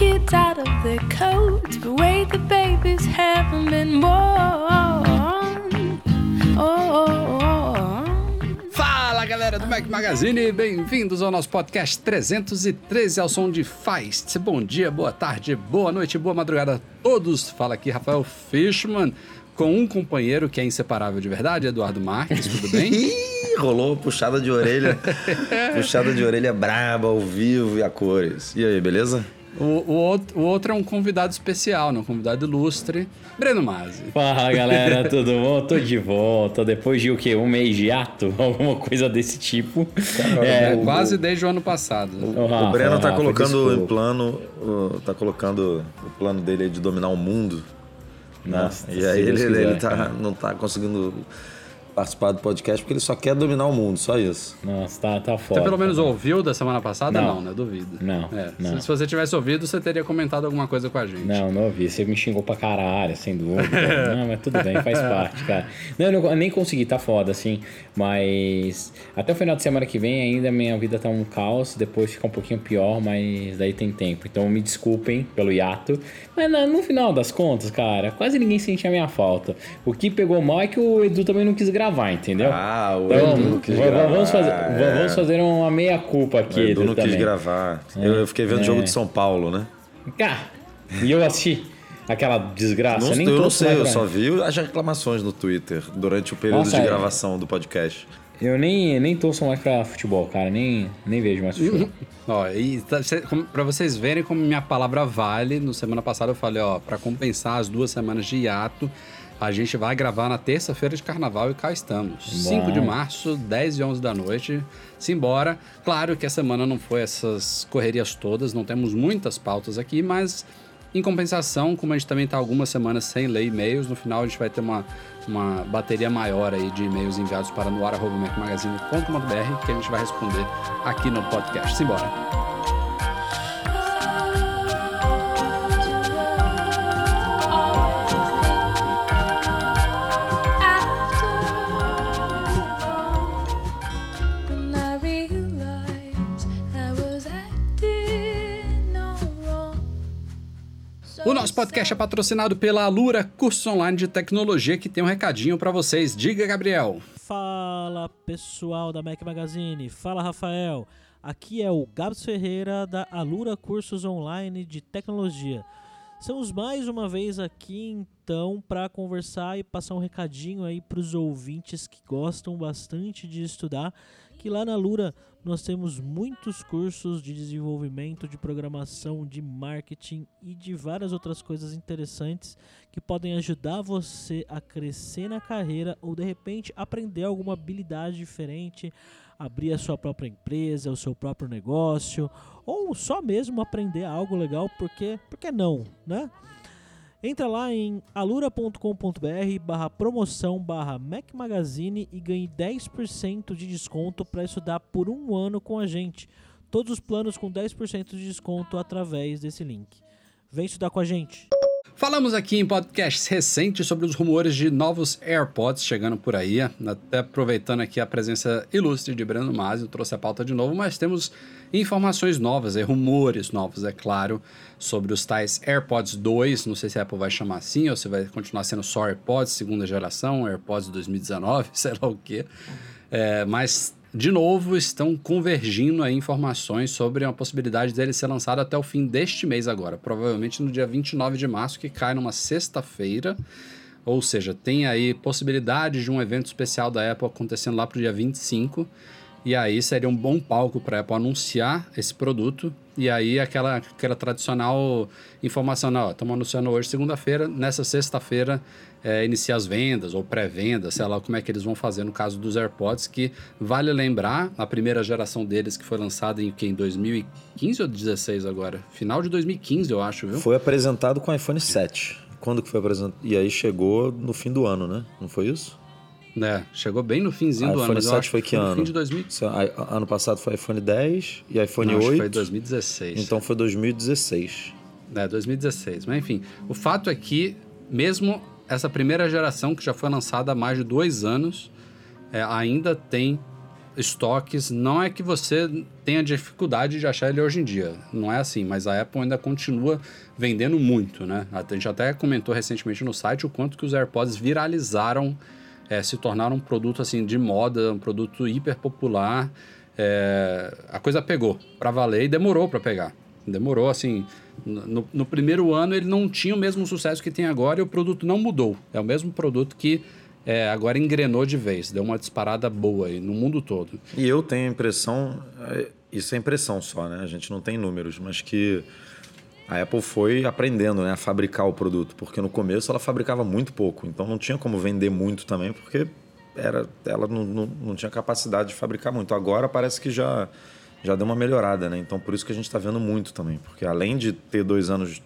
Kids out of their coats, the way the babies haven't been born. Oh. Fala galera do Mac Magazine, bem-vindos ao nosso podcast 313 ao som de Feist. Bom dia, boa tarde, boa noite, boa madrugada a todos. Fala aqui Rafael Fishman com um companheiro que é inseparável de verdade, Eduardo Marques, tudo bem? Ih, rolou puxada de orelha. puxada de orelha braba, ao vivo e a cores. E aí, beleza? O, o, outro, o outro é um convidado especial, né? um convidado ilustre, Breno Mazzi. Fala galera, tudo bom? Tô de volta. Depois de o quê? Um mês de ato? Alguma coisa desse tipo. É, quase desde o ano passado. O, Rafa, o Breno tá Rafa, colocando em plano. o- tá colocando o plano dele de dominar o mundo. né? Nossa, e se aí ele, quiser, ele tá, não tá conseguindo participar do podcast porque ele só quer dominar o mundo, só isso. Nossa, tá, tá foda. Você pelo menos ouviu da semana passada? Não, Não. né? Duvido. Não, É, não. Se, você tivesse ouvido, você teria comentado alguma coisa com a gente. Não, não ouvi. Você me xingou pra caralho, sem dúvida. não, mas tudo bem, faz parte, cara. Não, eu não- eu nem consegui, tá foda, assim. Mas até o final de semana que vem ainda minha vida tá um caos. Depois fica um pouquinho pior, mas daí tem tempo. Então me desculpem pelo hiato. Mas na- no final das contas, cara, quase ninguém sentia a minha falta. O que pegou mal é que o Edu também não quis gravar, entendeu? Ah, o Então, Edu não quis va- gravar. Vamos fazer, é. vamos fazer uma meia-culpa O aqui, Edu Edu, não também. quis gravar. Eu, eu fiquei vendo o jogo de São Paulo, né? Cara, e eu assisti aquela desgraça. Não, nem eu não sei, eu só vi as reclamações no Twitter durante o período Nossa, de é. gravação do podcast. Eu nem, nem torço mais pra futebol, cara. Nem, nem vejo mais futebol. Ó, e tá- cê- como- pra vocês verem como minha palavra vale, no semana passada eu falei, ó, pra compensar as duas semanas de hiato, a gente vai gravar na terça-feira de carnaval e cá estamos. 5 de março, 10 e 11 da noite. Simbora. Claro que a semana não foi essas correrias todas, não temos muitas pautas aqui, mas em compensação, como a gente também tá algumas semanas sem ler e-mails, no final a gente vai ter uma, uma bateria maior aí de e-mails enviados para noar.mecmagazine.com.br que a gente vai responder aqui no podcast. Simbora. O nosso podcast é patrocinado pela Alura Cursos Online de Tecnologia, que tem um recadinho para vocês. Diga, Gabriel. Fala pessoal da Mac Magazine, fala Rafael. Aqui é o Gabs Ferreira da Alura Cursos Online de Tecnologia. Estamos mais uma vez aqui então para conversar e passar um recadinho aí para os ouvintes que gostam bastante de estudar, que lá na Alura nós temos muitos cursos de desenvolvimento, de programação, de marketing e de várias outras coisas interessantes que podem ajudar você a crescer na carreira ou de repente aprender alguma habilidade diferente, abrir a sua própria empresa, o seu próprio negócio, ou só mesmo aprender algo legal, porque, porque não, né? Entra lá em alura.com.br barra promoção barra Mac Magazine e ganhe 10% de desconto para estudar por um ano com a gente. Todos os planos com 10% de desconto através desse link. Vem estudar com a gente! Falamos aqui em podcasts recentes sobre os rumores de novos AirPods chegando por aí. Até aproveitando aqui a presença ilustre de Breno Masi, eu trouxe a pauta de novo, mas temos informações novas, é, rumores novos, é claro, sobre os tais AirPods 2. Não sei se a Apple vai chamar assim ou se vai continuar sendo só AirPods, segunda geração, AirPods 2019, sei lá o quê. É, mas, de novo, estão convergindo aí informações sobre a possibilidade dele ser lançado até o fim deste mês agora. Provavelmente no dia 29 de março, que cai numa sexta-feira. Ou seja, tem aí possibilidade de um evento especial da Apple acontecendo lá pro dia 25. E aí seria um bom palco para a Apple anunciar esse produto. E aí aquela, aquela tradicional informação, estamos anunciando hoje segunda-feira, nessa sexta-feira é, as vendas ou pré-vendas, sei lá como é que eles vão fazer no caso dos AirPods, que vale lembrar, a primeira geração deles que foi lançada em, que, em 2015 ou 2016 agora? Final de 2015, eu acho, viu? Foi apresentado com o iPhone 7. Quando que foi apresentado? E aí chegou no fim do ano, né? Não foi isso? É, chegou bem no finzinho do ano, iPhone mas eu 7 acho foi que que no ano? fim de 2000. Se- a- a- Ano passado foi iPhone 10 e iPhone Não, acho que 8. foi 2016. Então foi 2016. É, 2016. Mas enfim, o fato é que, mesmo essa primeira geração, que já foi lançada há mais de dois anos, é, ainda tem estoques. Não é que você tenha dificuldade de achar ele hoje em dia. Não é assim, mas a Apple ainda continua vendendo muito, né? A gente até comentou recentemente no site o quanto que os AirPods viralizaram, é, se tornaram um produto assim de moda, um produto hiper popular. É, a coisa pegou para valer e demorou para pegar. Demorou, assim. No, no primeiro ano ele não tinha o mesmo sucesso que tem agora e o produto não mudou. É o mesmo produto que é, agora engrenou de vez, deu uma disparada boa aí no mundo todo. E eu tenho a impressão, é, isso é impressão só, né? A gente não tem números, mas que a Apple foi aprendendo né, a fabricar o produto, porque no começo ela fabricava muito pouco, então não tinha como vender muito também, porque era, ela não, não, não tinha capacidade de fabricar muito. Agora parece que já, já deu uma melhorada, né? Então por isso que a gente está vendo muito também, porque além de ter dois anos,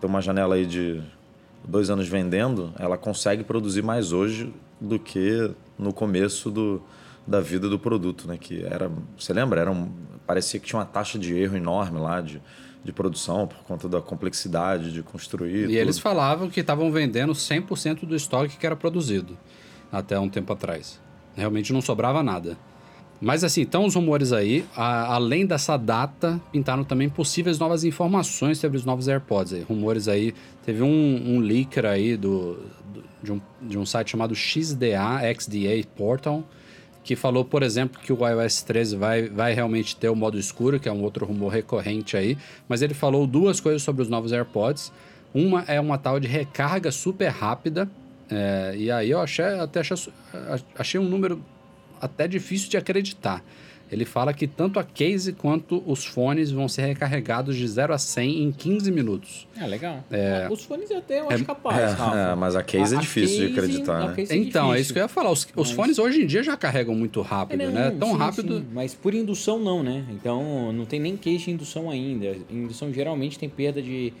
ter uma janela aí de dois anos vendendo, ela consegue produzir mais hoje do que no começo do, da vida do produto, né? Que era, você lembra? Era um, parecia que tinha uma taxa de erro enorme lá de, de produção por conta da complexidade de construir. E tudo. eles falavam que estavam vendendo 100% do estoque que era produzido até um tempo atrás. Realmente não sobrava nada. Mas assim, estão os rumores aí, a- além dessa data, pintaram também possíveis novas informações sobre os novos AirPods. Aí. Rumores aí, teve um, um leaker aí do, do- de, um, de um site chamado XDA, XDA Portal, que falou, por exemplo, que o iOS 13 vai, vai realmente ter o modo escuro, que é um outro rumor recorrente aí, mas ele falou duas coisas sobre os novos AirPods. Uma é uma tal de recarga super rápida, é, e aí eu achei, até achei, achei um número até difícil de acreditar. Ele fala que tanto a case quanto os fones vão ser recarregados de 0 a 100 em 15 minutos. Ah, legal. Ah, Os fones até eu acho É, capaz, Rafa. é, mas a case é difícil de acreditar, a né? case é então, é isso que eu ia falar. Os, os Mas- fones hoje em dia já carregam muito rápido, É, não, né? Tão sim, rápido. sim, mas por indução não, né? Então não tem nem case de indução ainda. Indução geralmente tem perda de,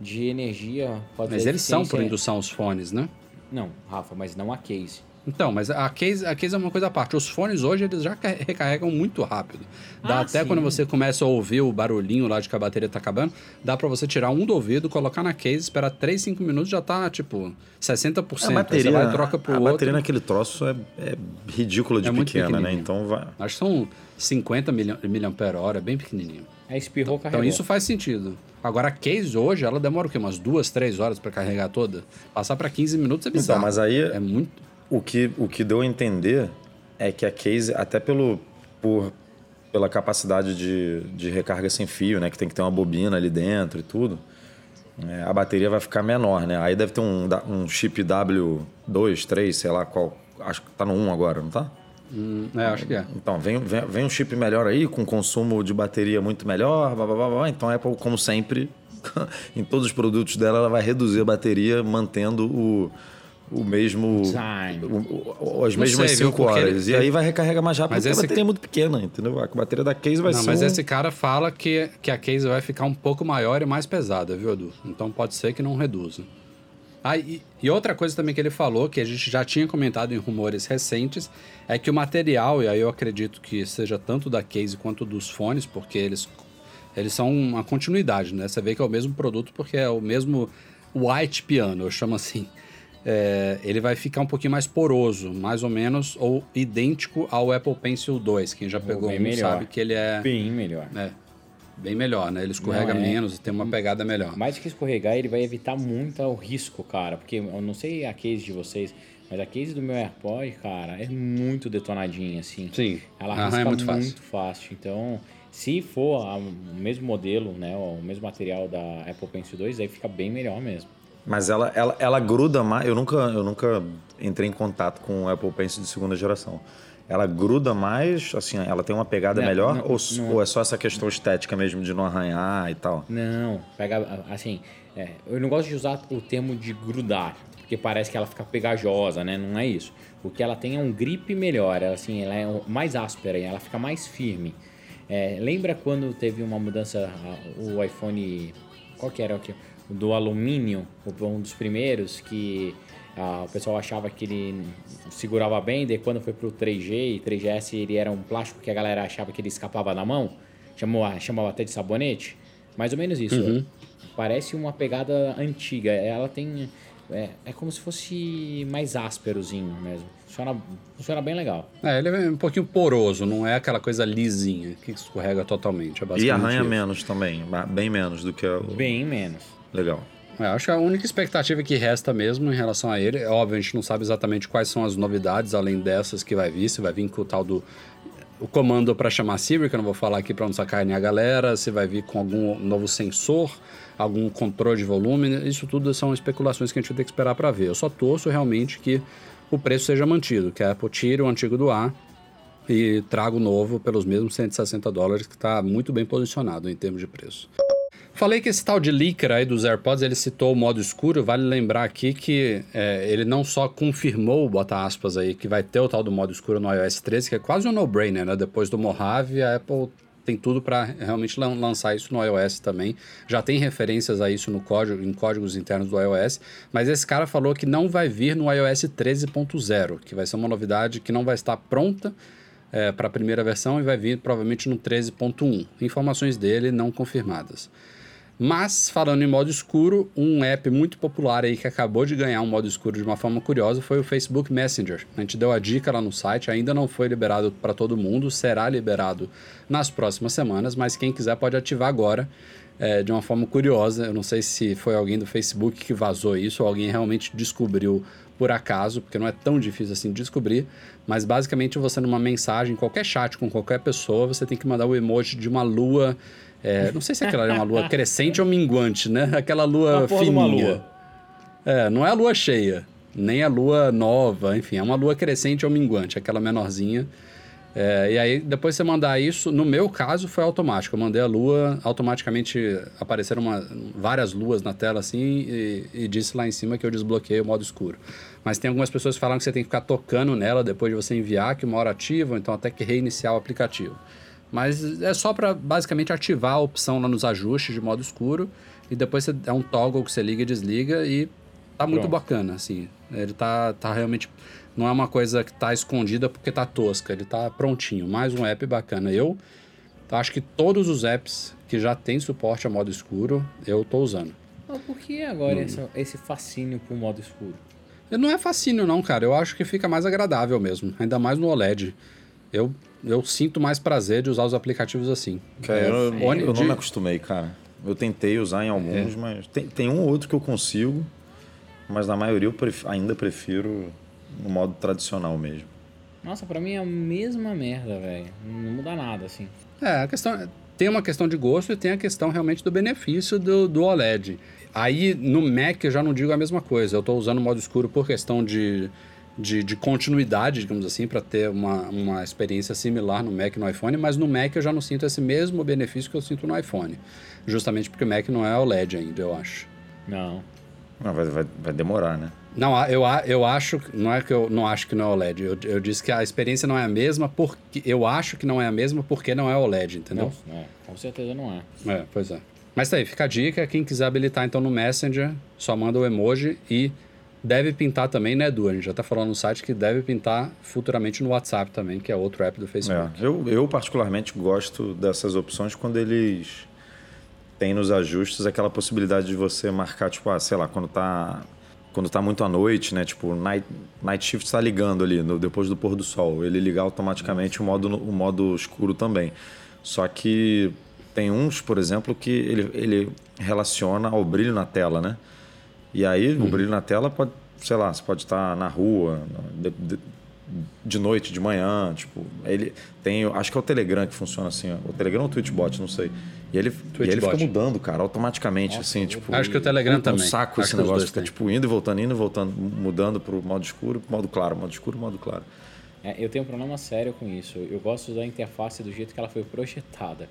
de energia. Mas eles são por indução os fones, né? Não, Rafa, mas não a case. Então, mas a case, a case é uma coisa à parte. Os fones hoje eles já ca- recarregam muito rápido. Dá Ah, até sim. quando você começa a ouvir o barulhinho lá de que a bateria tá acabando, dá pra você tirar um do ouvido, colocar na case, esperar 3, 5 minutos já tá tipo 60%. A Aí bateria, você vai e troca pro a outro. bateria naquele troço é, é ridícula de É pequena, né? Então vai. Acho que são 50 milha- miliampere-hora, bem pequenininho. Aí espirrou, Então carregou. isso faz sentido. Agora a case hoje, ela demora o quê? Umas duas, três horas pra carregar toda? Passar pra 15 minutos é bizarro. Então, mas aí É muito... o que, o que deu a entender é que a case, até pelo, por, pela capacidade de, de recarga sem fio, né? Que tem que ter uma bobina ali dentro e tudo, é, a bateria vai ficar menor, né? Aí deve ter um, um chip W2, 3, sei lá qual. Acho que tá no 1 agora, não tá? Hum, é, acho que é. Então, vem, vem, vem um chip melhor aí, com consumo de bateria muito melhor, blá, blá, blá, blá. Então a Apple, como sempre, em todos os produtos dela, ela vai reduzir a bateria mantendo o, o mesmo... O- o- as Não mesmas sei, viu? 5 Porque horas. ele- E aí vai recarregar mais rápido Mas porque esse- a bateria é muito pequena, entendeu? A bateria da case vai Não, ser mas um- esse cara fala que, que a case vai ficar um pouco maior e mais pesada, viu, Edu? Então pode ser que não reduza. Ah, e, e outra coisa também que ele falou, que a gente já tinha comentado em rumores recentes, é que o material, e aí eu acredito que seja tanto da case quanto dos fones, porque eles, eles são uma continuidade, né? Você vê que é o mesmo produto porque é o mesmo white piano, eu chamo assim. É, ele vai ficar um pouquinho mais poroso, mais ou menos, ou idêntico ao Apple Pencil 2. Quem já pegou um sabe que ele é... Bem melhor. É, bem melhor, né? Ele escorrega é. menos e tem uma pegada melhor. Mais que escorregar, ele vai evitar muito o risco, cara. Porque eu não sei a case de vocês, mas a case do meu AirPod, cara, é muito detonadinha, assim. Sim. Ela risca é muito muito, fácil. fácil. Então, se for o mesmo modelo, né, o mesmo material da Apple Pencil 2, aí fica bem melhor mesmo. Mas ela, ela, ela gruda mais. Eu nunca, eu nunca entrei em contato com o Apple Pencil de segunda geração. ela gruda mais, assim, ela tem uma pegada Não, melhor? não, ou, não. ou é só essa questão estética mesmo de não arranhar e tal? Não, pega assim. é, eu não gosto de usar o termo de grudar, porque parece que ela fica pegajosa, né? Não é isso. O que ela tem é um grip melhor, ela, assim, ela é mais áspera, ela fica mais firme. É, lembra quando teve uma mudança, o iPhone, qual que era o que? Do alumínio, um dos primeiros, que ah, o pessoal achava que ele segurava bem, daí quando foi pro 3G e 3GS ele era um plástico que a galera achava que ele escapava da mão, chamou, chamava até de sabonete, mais ou menos isso. Parece uma pegada antiga, ela tem... É, é como se fosse mais ásperozinho mesmo. Funciona, funciona bem legal. É, ele é um pouquinho poroso, não é aquela coisa lisinha que escorrega totalmente. É E arranha isso. menos também, bem menos do que o... Bem menos. Legal. É, acho que a única expectativa que resta mesmo em relação a ele, é óbvio, a gente não sabe exatamente quais são as novidades, além dessas que vai vir, se vai vir com o tal do o comando para chamar Siri, que eu não vou falar aqui para não sacanear a galera, se vai vir com algum novo sensor, algum controle de volume, isso tudo são especulações que a gente vai ter que esperar para ver. Eu só torço realmente que o preço seja mantido, que a Apple tire o antigo do ar e traga o novo pelos mesmos 160 dólares, que está muito bem posicionado em termos de preço. Falei que esse tal de leaker aí dos AirPods, ele citou o modo escuro. Vale lembrar aqui que é, ele não só confirmou, bota aspas aí, que vai ter o tal do modo escuro no iOS 13, que é quase um no-brainer, né? Depois do Mojave, a Apple tem tudo para realmente lan- lançar isso no iOS também. Já tem referências a isso no código, em códigos internos do iOS, mas esse cara falou que não vai vir no iOS 13.0, que vai ser uma novidade que não vai estar pronta para a primeira versão e vai vir provavelmente no 13.1. Informações dele não confirmadas. Mas, falando em modo escuro, um app muito popular aí que acabou de ganhar um modo escuro de uma forma curiosa foi o Facebook Messenger. A gente deu a dica lá no site, ainda não foi liberado para todo mundo, será liberado nas próximas semanas, mas quem quiser pode ativar agora é, de uma forma curiosa. Eu não sei se foi alguém do Facebook que vazou isso ou alguém realmente descobriu por acaso, porque não é tão difícil assim de descobrir, mas basicamente você numa mensagem, qualquer chat com qualquer pessoa, você tem que mandar o emoji de uma lua é, não sei se aquela é uma lua crescente ou minguante, né? Aquela lua Uma fininha. uma lua. É, não é a lua cheia, nem a lua nova, enfim, é uma lua crescente ou minguante, aquela menorzinha. É, e aí, depois você mandar isso, no meu caso foi automático. Eu mandei a lua, automaticamente apareceram uma- várias luas na tela assim e, e disse lá em cima que eu desbloqueei o modo escuro. Mas tem algumas pessoas que falam que você tem que ficar tocando nela depois de você enviar, que uma hora ativa, então até que reiniciar o aplicativo. Mas é só para basicamente ativar a opção lá nos ajustes de modo escuro e depois você é um toggle que você liga e desliga e tá muito Pronto. bacana, assim. Ele tá, tá realmente não é uma coisa que tá escondida porque tá tosca, ele tá prontinho. Mais um app bacana. Eu acho que todos os apps que já tem suporte a modo escuro, eu tô usando. Mas por que agora essa- esse fascínio pro modo escuro? Não é fascínio não, cara. Eu acho que fica mais agradável mesmo, ainda mais no OLED. Eu, eu sinto mais prazer de usar os aplicativos assim. Cara, É, eu, eu de- não me acostumei, cara. Eu tentei usar em alguns, mas tem, tem um ou outro que eu consigo, mas na maioria eu pref- ainda prefiro no modo tradicional mesmo. Nossa, pra mim é a mesma merda, velho. Não muda nada, assim. É, a questão tem uma questão de gosto e tem a questão realmente do benefício do, do OLED. Aí no Mac eu já não digo a mesma coisa. Eu estou usando o modo escuro por questão de, de, de continuidade, digamos assim, para ter uma, uma experiência similar no Mac e no iPhone, mas no Mac eu já não sinto esse mesmo benefício que eu sinto no iPhone. Justamente porque o Mac não é OLED ainda, eu acho. Não. Não, vai, vai, vai demorar, né? Não, eu, eu acho, não é que eu não acho que não é OLED, eu, eu disse que a experiência não é a mesma porque, eu acho que não é a mesma porque não é OLED, entendeu? Não, é, com certeza não é. É, pois é. Mas tá aí, fica a dica. Quem quiser habilitar então no Messenger, só manda o emoji e deve pintar também, né, Edu? A gente já tá falando no site que deve pintar futuramente no WhatsApp também, que é outro app do Facebook. É, eu, eu particularmente gosto dessas opções quando eles têm nos ajustes aquela possibilidade de você marcar, tipo, ah, sei lá, quando tá, quando tá muito à noite, né? Tipo, night, night shift está ligando ali, no- depois do pôr do sol. Ele ligar automaticamente o modo, o modo escuro também. Só que tem uns, por exemplo, que ele, ele relaciona ao brilho na tela, né? E aí o brilho na tela pode, sei lá, você pode estar na rua, de, de- de noite, de manhã, tipo, ele tem, acho que é o Telegram que funciona assim, ó. o Telegram ou o Twitchbot, não sei. E ele, e ele fica mudando, cara, automaticamente, assim, tipo. Acho que o Telegram puta, também. um saco Acho esse que negócio, fica têm. tipo indo e voltando, indo e voltando, mudando pro modo escuro, pro modo claro, modo escuro, modo claro. É, eu tenho um problema sério com isso. Eu gosto da interface do jeito que ela foi projetada.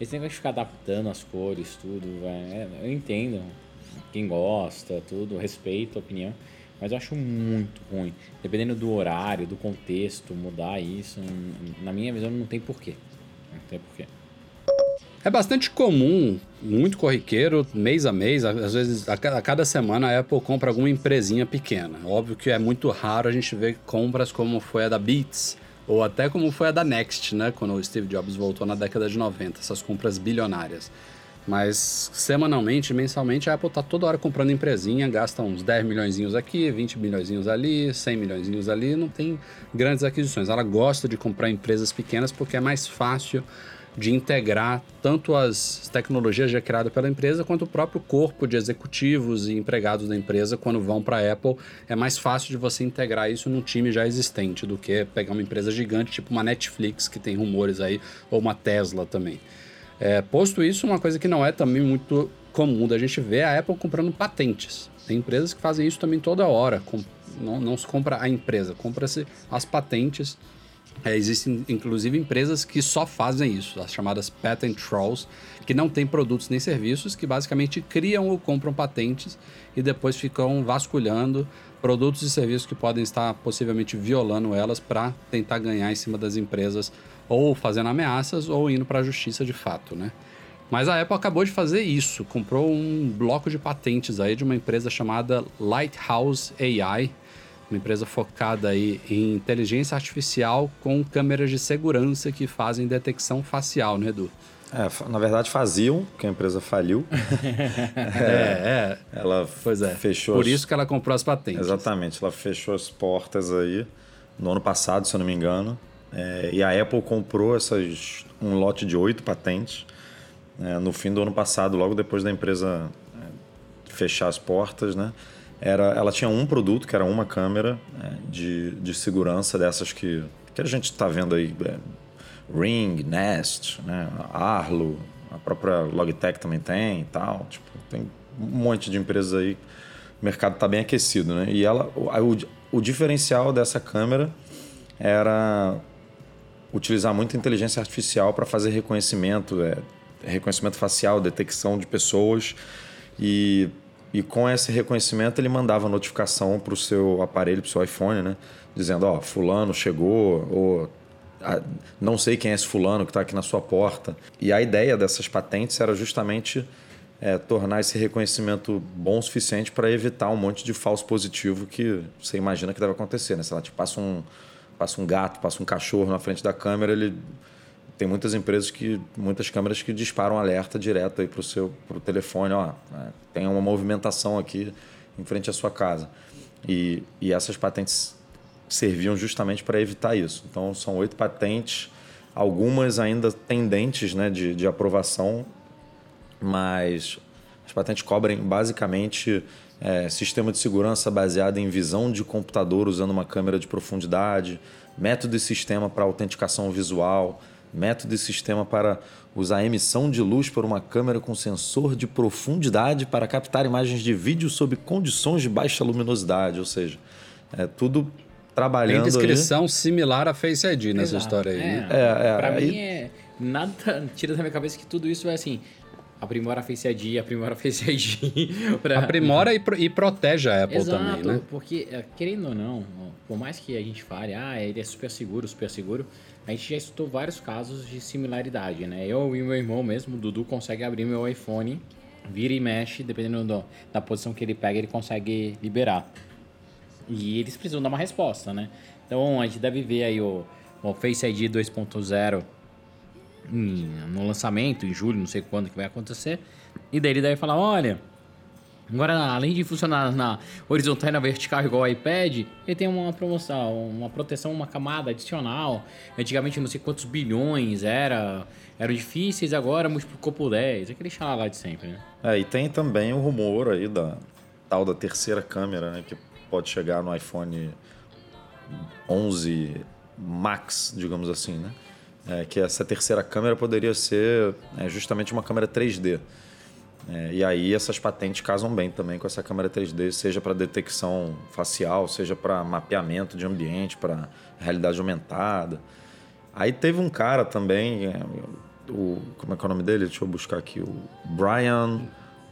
Esse negócio de ficar adaptando as cores, tudo, é, eu entendo. Quem gosta, tudo, respeito a opinião. Mas eu acho muito ruim. Dependendo do horário, do contexto, mudar isso, na minha visão, não tem porquê. Não tem porquê. É bastante comum, muito corriqueiro, mês a mês, às vezes a cada semana a Apple compra alguma empresinha pequena. Óbvio que é muito raro a gente ver compras como foi a da Beats, ou até como foi a da Next, né? Quando o Steve Jobs voltou na década de 90, essas compras bilionárias. Mas semanalmente, mensalmente, a Apple tá toda hora comprando empresinha, gasta uns 10 milhões aqui, 20 milhões ali, 100 milhões ali, não tem grandes aquisições. Ela gosta de comprar empresas pequenas porque é mais fácil de integrar tanto as tecnologias já criadas pela empresa quanto o próprio corpo de executivos e empregados da empresa quando vão para a Apple. É mais fácil de você integrar isso num time já existente do que pegar uma empresa gigante tipo uma Netflix, que tem rumores aí, ou uma Tesla também. É, posto isso, uma coisa que não é também muito comum da gente ver é a Apple comprando patentes. Tem empresas que fazem isso também toda hora. Com, não, não se compra a empresa, compra-se as patentes é, existem inclusive empresas que só fazem isso, as chamadas patent trolls, que não têm produtos nem serviços, que basicamente criam ou compram patentes e depois ficam vasculhando produtos e serviços que podem estar possivelmente violando elas para tentar ganhar em cima das empresas, ou fazendo ameaças ou indo para a justiça de fato, né? Mas a Apple acabou de fazer isso, comprou um bloco de patentes aí de uma empresa chamada Lighthouse AI, uma empresa focada aí em inteligência artificial com câmeras de segurança que fazem detecção facial, né, Edu? É, na verdade faziam, porque a empresa faliu. é, é. Ela pois é. fechou. Por isso que ela comprou as patentes. Exatamente, ela fechou as portas aí no ano passado, se eu não me engano. É, e a Apple comprou essas, um lote de oito patentes é, no fim do ano passado, logo depois da empresa é, fechar as portas, né? era, ela tinha um produto, que era uma câmera é, de, de segurança dessas que, que a gente está vendo aí. É, Ring, Nest, né, Arlo, a própria Logitech também tem e tal. Tipo, tem um monte de empresas aí. O mercado está bem aquecido, né? E ela, o, o, o diferencial dessa câmera era utilizar muita inteligência artificial para fazer reconhecimento, é, reconhecimento facial, detecção de pessoas e e com esse reconhecimento ele mandava notificação para o seu aparelho, para o seu iPhone, né? Dizendo, ó, fulano chegou, ou não sei quem é esse fulano que está aqui na sua porta. E a ideia dessas patentes era justamente é, tornar esse reconhecimento bom o suficiente para evitar um monte de falso positivo que você imagina que deve acontecer, né? Se ela te passa um, passa um gato, passa um cachorro na frente da câmera, ele tem muitas empresas que, muitas câmeras que disparam alerta direto aí para o seu pro telefone, ó, né, tem uma movimentação aqui em frente à sua casa. E, e essas patentes serviam justamente para evitar isso. Então, são oito patentes, algumas ainda pendentes né, de, de aprovação, mas as patentes cobrem basicamente é, sistema de segurança baseado em visão de computador usando uma câmera de profundidade, método e sistema para autenticação visual, método e sistema para usar a emissão de luz por uma câmera com sensor de profundidade para captar imagens de vídeo sob condições de baixa luminosidade, ou seja, é tudo trabalhando. Tem descrição similar a Face ID nessa Exato. história aí. É, né? É, é, pra aí- mim é nada tira da minha cabeça que tudo isso vai assim aprimora a Face ID, aprimora a Face ID. pra... Aprimora e, pro- e protege a Apple Exato, também, né? porque é, querendo ou não, por mais que a gente fale, ah, ele é super seguro, super seguro, a gente já estudou vários casos de similaridade, né? Eu e meu irmão mesmo, o Dudu, consegue abrir meu iPhone, vira e mexe, dependendo do- da posição que ele pega, ele consegue liberar. E eles precisam dar uma resposta, né? Então a gente deve ver aí o, o Face ID 2.0 no lançamento, em julho, não sei quando que vai acontecer. E daí ele deve falar, olha, agora além de funcionar na horizontal e na vertical igual o iPad, ele tem uma promoção, uma proteção, uma camada adicional. Antigamente não sei quantos bilhões era, eram difíceis, agora multiplicou por 10. Aquele xalá lá de sempre, né? É, e tem também o rumor aí da tal da terceira câmera, né, que pode chegar no iPhone 11 Max, digamos assim, né? É, que essa terceira câmera poderia ser é, justamente uma câmera 3D. É, e aí essas patentes casam bem também com essa câmera 3D, seja para detecção facial, seja para mapeamento de ambiente, para realidade aumentada. Aí teve um cara também, é, o, como é que é o nome dele? Deixa eu buscar aqui. O Brian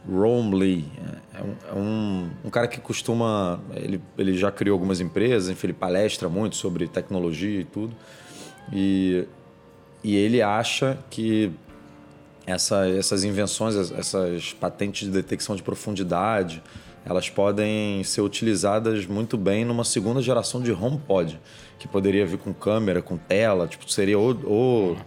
Romley. É, é um, é um, um cara que costuma. Ele, ele já criou algumas empresas, enfim, ele palestra muito sobre tecnologia e tudo. E, e ele acha que essa, essas invenções, essas patentes de detecção de profundidade, elas podem ser utilizadas muito bem numa segunda geração de HomePod, que poderia vir com câmera, com tela, tipo, seria o, o,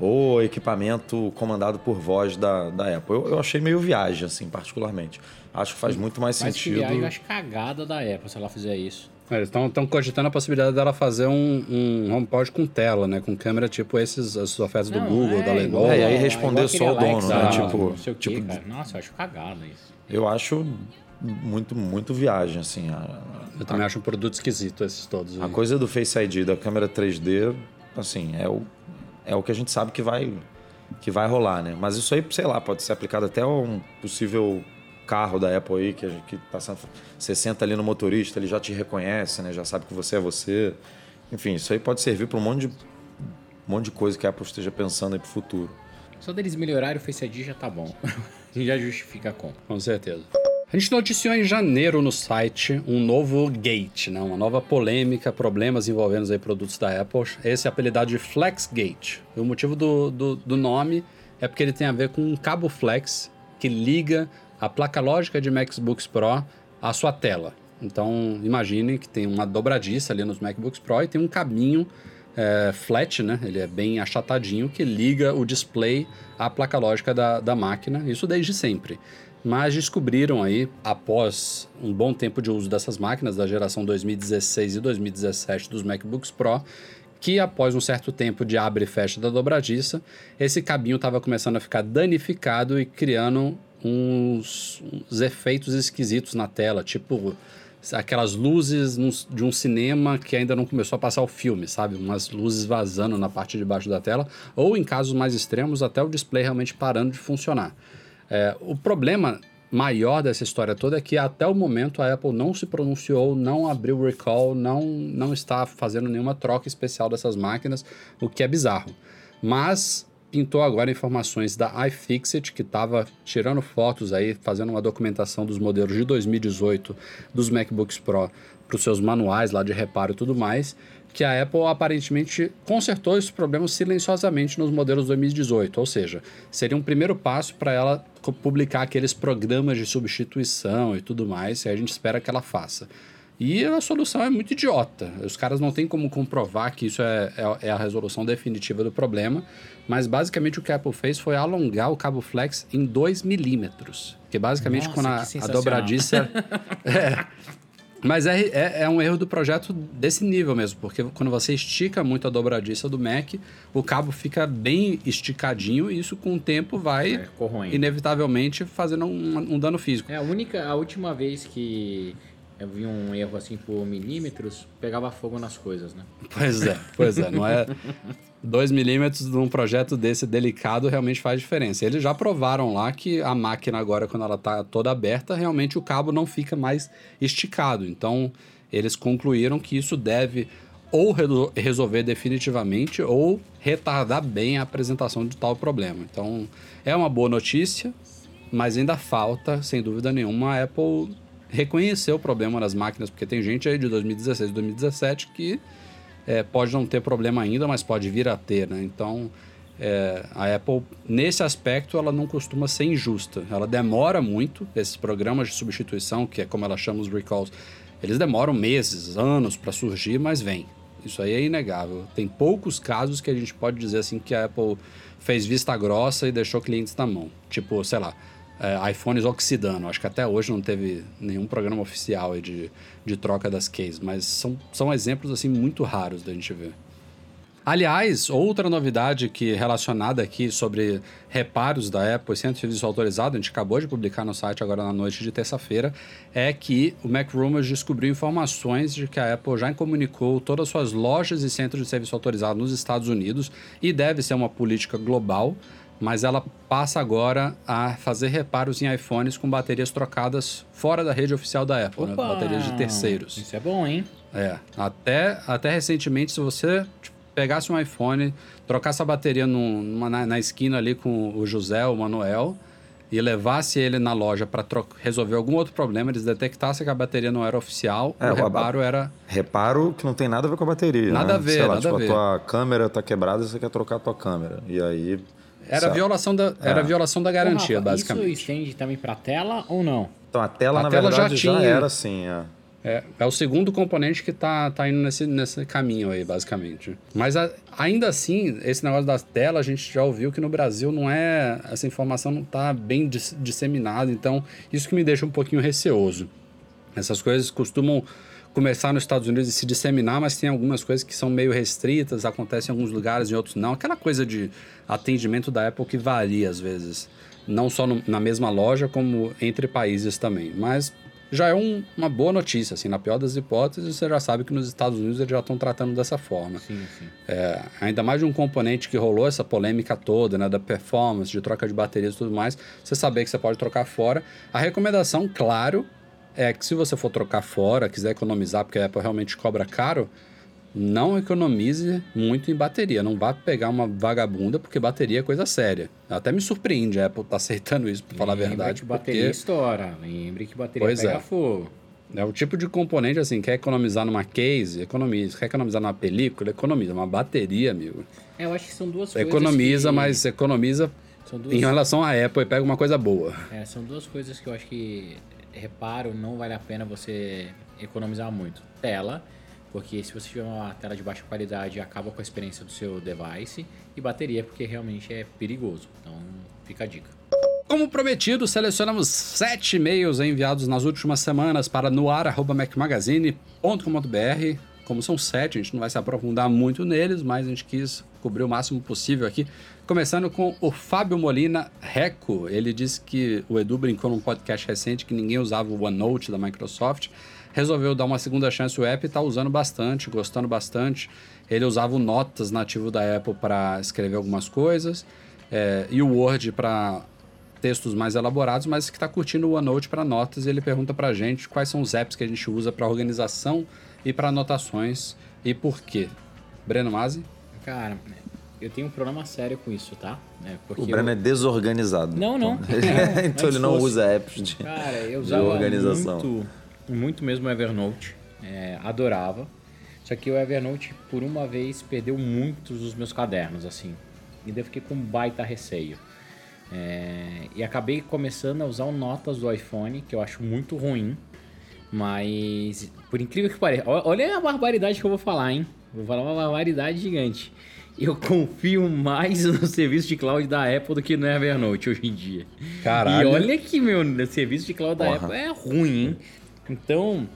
o equipamento comandado por voz da, da Apple. Eu, eu achei meio viagem, assim, particularmente. Acho que faz muito mais Mas sentido. que viagem, eu acho cagada da Apple se ela fizer isso. É, Eles estão cogitando a possibilidade dela fazer um, um HomePod com tela, né? Com câmera tipo esses, essas ofertas do Não, Google, é, da Lenovo. É, e aí responder só o dono, né? Tipo- não sei o quê, tipo- cara. Nossa, eu acho cagada isso. Eu acho muito, muito viagem, assim. A, Eu também acho um produto esquisito esses todos. a aí. coisa do Face ID, da câmera 3D, assim, é o, é o que a gente sabe que vai, que vai rolar, né? Mas isso aí, sei lá, pode ser aplicado até a um possível carro da Apple aí, que, que tá sendo, você senta ali no motorista, ele já te reconhece, né? Já sabe que você é você. Enfim, isso aí pode servir para um monte de, um monte de coisa que a Apple esteja pensando aí pro futuro. Só deles melhorarem o Face ID já tá bom. já justifica a compra. Com certeza. A gente noticiou em janeiro no site um novo gate, né? uma nova polêmica, problemas envolvendo aí produtos da Apple. Esse é apelidado de FlexGate. E o motivo do, do, do nome é porque ele tem a ver com um cabo flex que liga a placa lógica de MacBooks Pro à sua tela. Então, imagine que tem uma dobradiça ali nos MacBooks Pro e tem um cabinho é, flat, né? Ele é bem achatadinho que liga o display à placa lógica da, da máquina. Isso desde sempre. Mas descobriram aí, após um bom tempo de uso dessas máquinas, da geração 2016 e 2017 dos MacBooks Pro, que após um certo tempo de abre e fecha da dobradiça, esse cabinho estava começando a ficar danificado e criando uns, uns efeitos esquisitos na tela, tipo aquelas luzes de um cinema que ainda não começou a passar o filme, sabe? Umas luzes vazando na parte de baixo da tela, ou em casos mais extremos, até o display realmente parando de funcionar. É, o problema maior dessa história toda é que até o momento a Apple não se pronunciou, não abriu recall, não, não está fazendo nenhuma troca especial dessas máquinas, o que é bizarro. Mas pintou agora informações da iFixit, que estava tirando fotos aí, fazendo uma documentação dos modelos de 2018 dos MacBooks Pro para os seus manuais lá de reparo e tudo mais, que a Apple aparentemente consertou esse problema silenciosamente nos modelos 2018, ou seja, seria um primeiro passo para ela publicar aqueles programas de substituição e tudo mais, e a gente espera que ela faça. E a solução é muito idiota. Os caras não têm como comprovar que isso é, é, é a resolução definitiva do problema, mas basicamente o que a Apple fez foi alongar o cabo flex em 2 milímetros. Que basicamente Nossa, quando que a, a dobradiça. é, mas é, é, é um erro do projeto desse nível mesmo, porque quando você estica muito a dobradiça do Mac, o cabo fica bem esticadinho e isso com o tempo vai É, inevitavelmente fazendo um, um dano físico. É a única, a última vez que vi um erro assim por milímetros, pegava fogo nas coisas, né? Pois é, pois é, não é. 2 milímetros num projeto desse delicado realmente faz diferença. Eles já provaram lá que a máquina agora, quando ela está toda aberta, realmente o cabo não fica mais esticado. Então, eles concluíram que isso deve ou resolver definitivamente ou retardar bem a apresentação de tal problema. Então, é uma boa notícia, mas ainda falta, sem dúvida nenhuma, a Apple reconhecer o problema nas máquinas, porque tem gente aí de 2016 e 2017 que é, pode não ter problema ainda, mas pode vir a ter, né? Então, é, a Apple, nesse aspecto, ela não costuma ser injusta. Ela demora muito, esses programas de substituição, que é como ela chama os recalls, eles demoram meses, anos para surgir, mas vem. Isso aí é inegável. Tem poucos casos que a gente pode dizer assim que a Apple fez vista grossa e deixou clientes na mão. Tipo, sei lá, é, iPhones oxidando. Acho que até hoje não teve nenhum programa oficial de, de troca das cases, mas são, são exemplos assim muito raros da gente ver. Aliás, outra novidade que relacionada aqui sobre reparos da Apple sem serviço autorizado, a gente acabou de publicar no site agora na noite de terça-feira, é que o Mac Rumors descobriu informações de que a Apple já comunicou todas as suas lojas e centros de serviço autorizado nos Estados Unidos e deve ser uma política global, mas ela passa agora a fazer reparos em iPhones com baterias trocadas fora da rede oficial da Apple, né? Baterias de terceiros. Isso é bom, hein? É, até, até recentemente, se você tipo, pegasse um iPhone, trocasse a bateria num- numa- na, na esquina ali com o José, o Manuel, e levasse ele na loja para resolver algum outro problema, eles detectassem que a bateria não era oficial, É, o reparo era... Reparo que não tem nada a ver com a bateria. Nada né? a ver, Sei lá, nada tipo, a ver. tua câmera tá quebrada e você quer trocar a tua câmera. E aí. Era violação da, era violação da garantia, Rafa, basicamente. Isso estende também pra tela ou não? Então a tela, A na tela já verdade, já, tinha. era assim. É. É, é o segundo componente que tá, tá indo nesse, nesse caminho aí, basicamente. Mas a- ainda assim, esse negócio das telas, a gente já ouviu que no Brasil não é. Essa informação não tá bem dis- disseminada, então isso que me deixa um pouquinho receoso. Essas coisas costumam começar nos Estados Unidos e se disseminar, mas tem algumas coisas que são meio restritas, acontecem em alguns lugares, em outros não. Aquela coisa de atendimento da Apple que varia às vezes. Não só no- na mesma loja, como entre países também. Mas já é um- uma boa notícia, assim, na pior das hipóteses, você já sabe que nos Estados Unidos eles já estão tratando dessa forma. Sim, sim. É, ainda mais de um componente que rolou essa polêmica toda, né, da performance, de troca de baterias e tudo mais, você saber que você pode trocar fora. A recomendação, claro, é que se você for trocar fora, quiser economizar, porque a Apple realmente cobra caro, não economize muito em bateria. Não vá pegar uma vagabunda, porque bateria é coisa séria. Até me surpreende a Apple estar aceitando isso, pra falar a Lembre verdade. que bateria porque... estoura. Lembre que bateria Pois pega é. fogo. É o tipo de componente assim, quer economizar numa case, economiza. Quer economizar numa película, economiza. Uma bateria, amigo. É, eu acho que são duas coisas Economiza, que... mas economiza duas, em relação à Apple e pega uma coisa boa. é, são duas coisas que eu acho que, reparo, não vale a pena você economizar muito. Tela, porque se você tiver uma tela de baixa qualidade, acaba com a experiência do seu device. E bateria, porque realmente é perigoso. Então, fica a dica. Como prometido, selecionamos sete e-mails enviados nas últimas semanas para noar.macmagazine.com.br. Como são sete, a gente não vai se aprofundar muito neles, mas a gente quis cobrir o máximo possível aqui. Começando com o Fábio Molina Reco. Ele disse que o Edu brincou num podcast recente que ninguém usava o OneNote da Microsoft. Resolveu dar uma segunda chance ao app e está usando bastante, gostando bastante. Ele usava o Notas nativo da Apple para escrever algumas coisas é, e o Word para textos mais elaborados, mas que está curtindo o OneNote para notas e ele pergunta para a gente quais são os apps que a gente usa para organização e para anotações e por quê. Breno Mazzi? Cara, eu tenho um problema sério com isso, tá? É, porque O Breno eu... é desorganizado. Não, não. então ele não fosse. usa apps de, Cara, eu de usava organização. muito, muito mesmo o Evernote. É, adorava. Só que o Evernote, por uma vez, perdeu muitos dos meus cadernos, assim. E daí eu fiquei com um baita receio. É, e acabei começando a usar o Notas do iPhone, que eu acho muito ruim. Mas, por incrível que pareça, olha a barbaridade que eu vou falar, hein? Vou falar uma barbaridade gigante. Eu confio mais no serviço de cloud da Apple do que no Evernote hoje em dia. Caralho. E olha que, meu, serviço de cloud da Porra. Apple é ruim, hein? Então,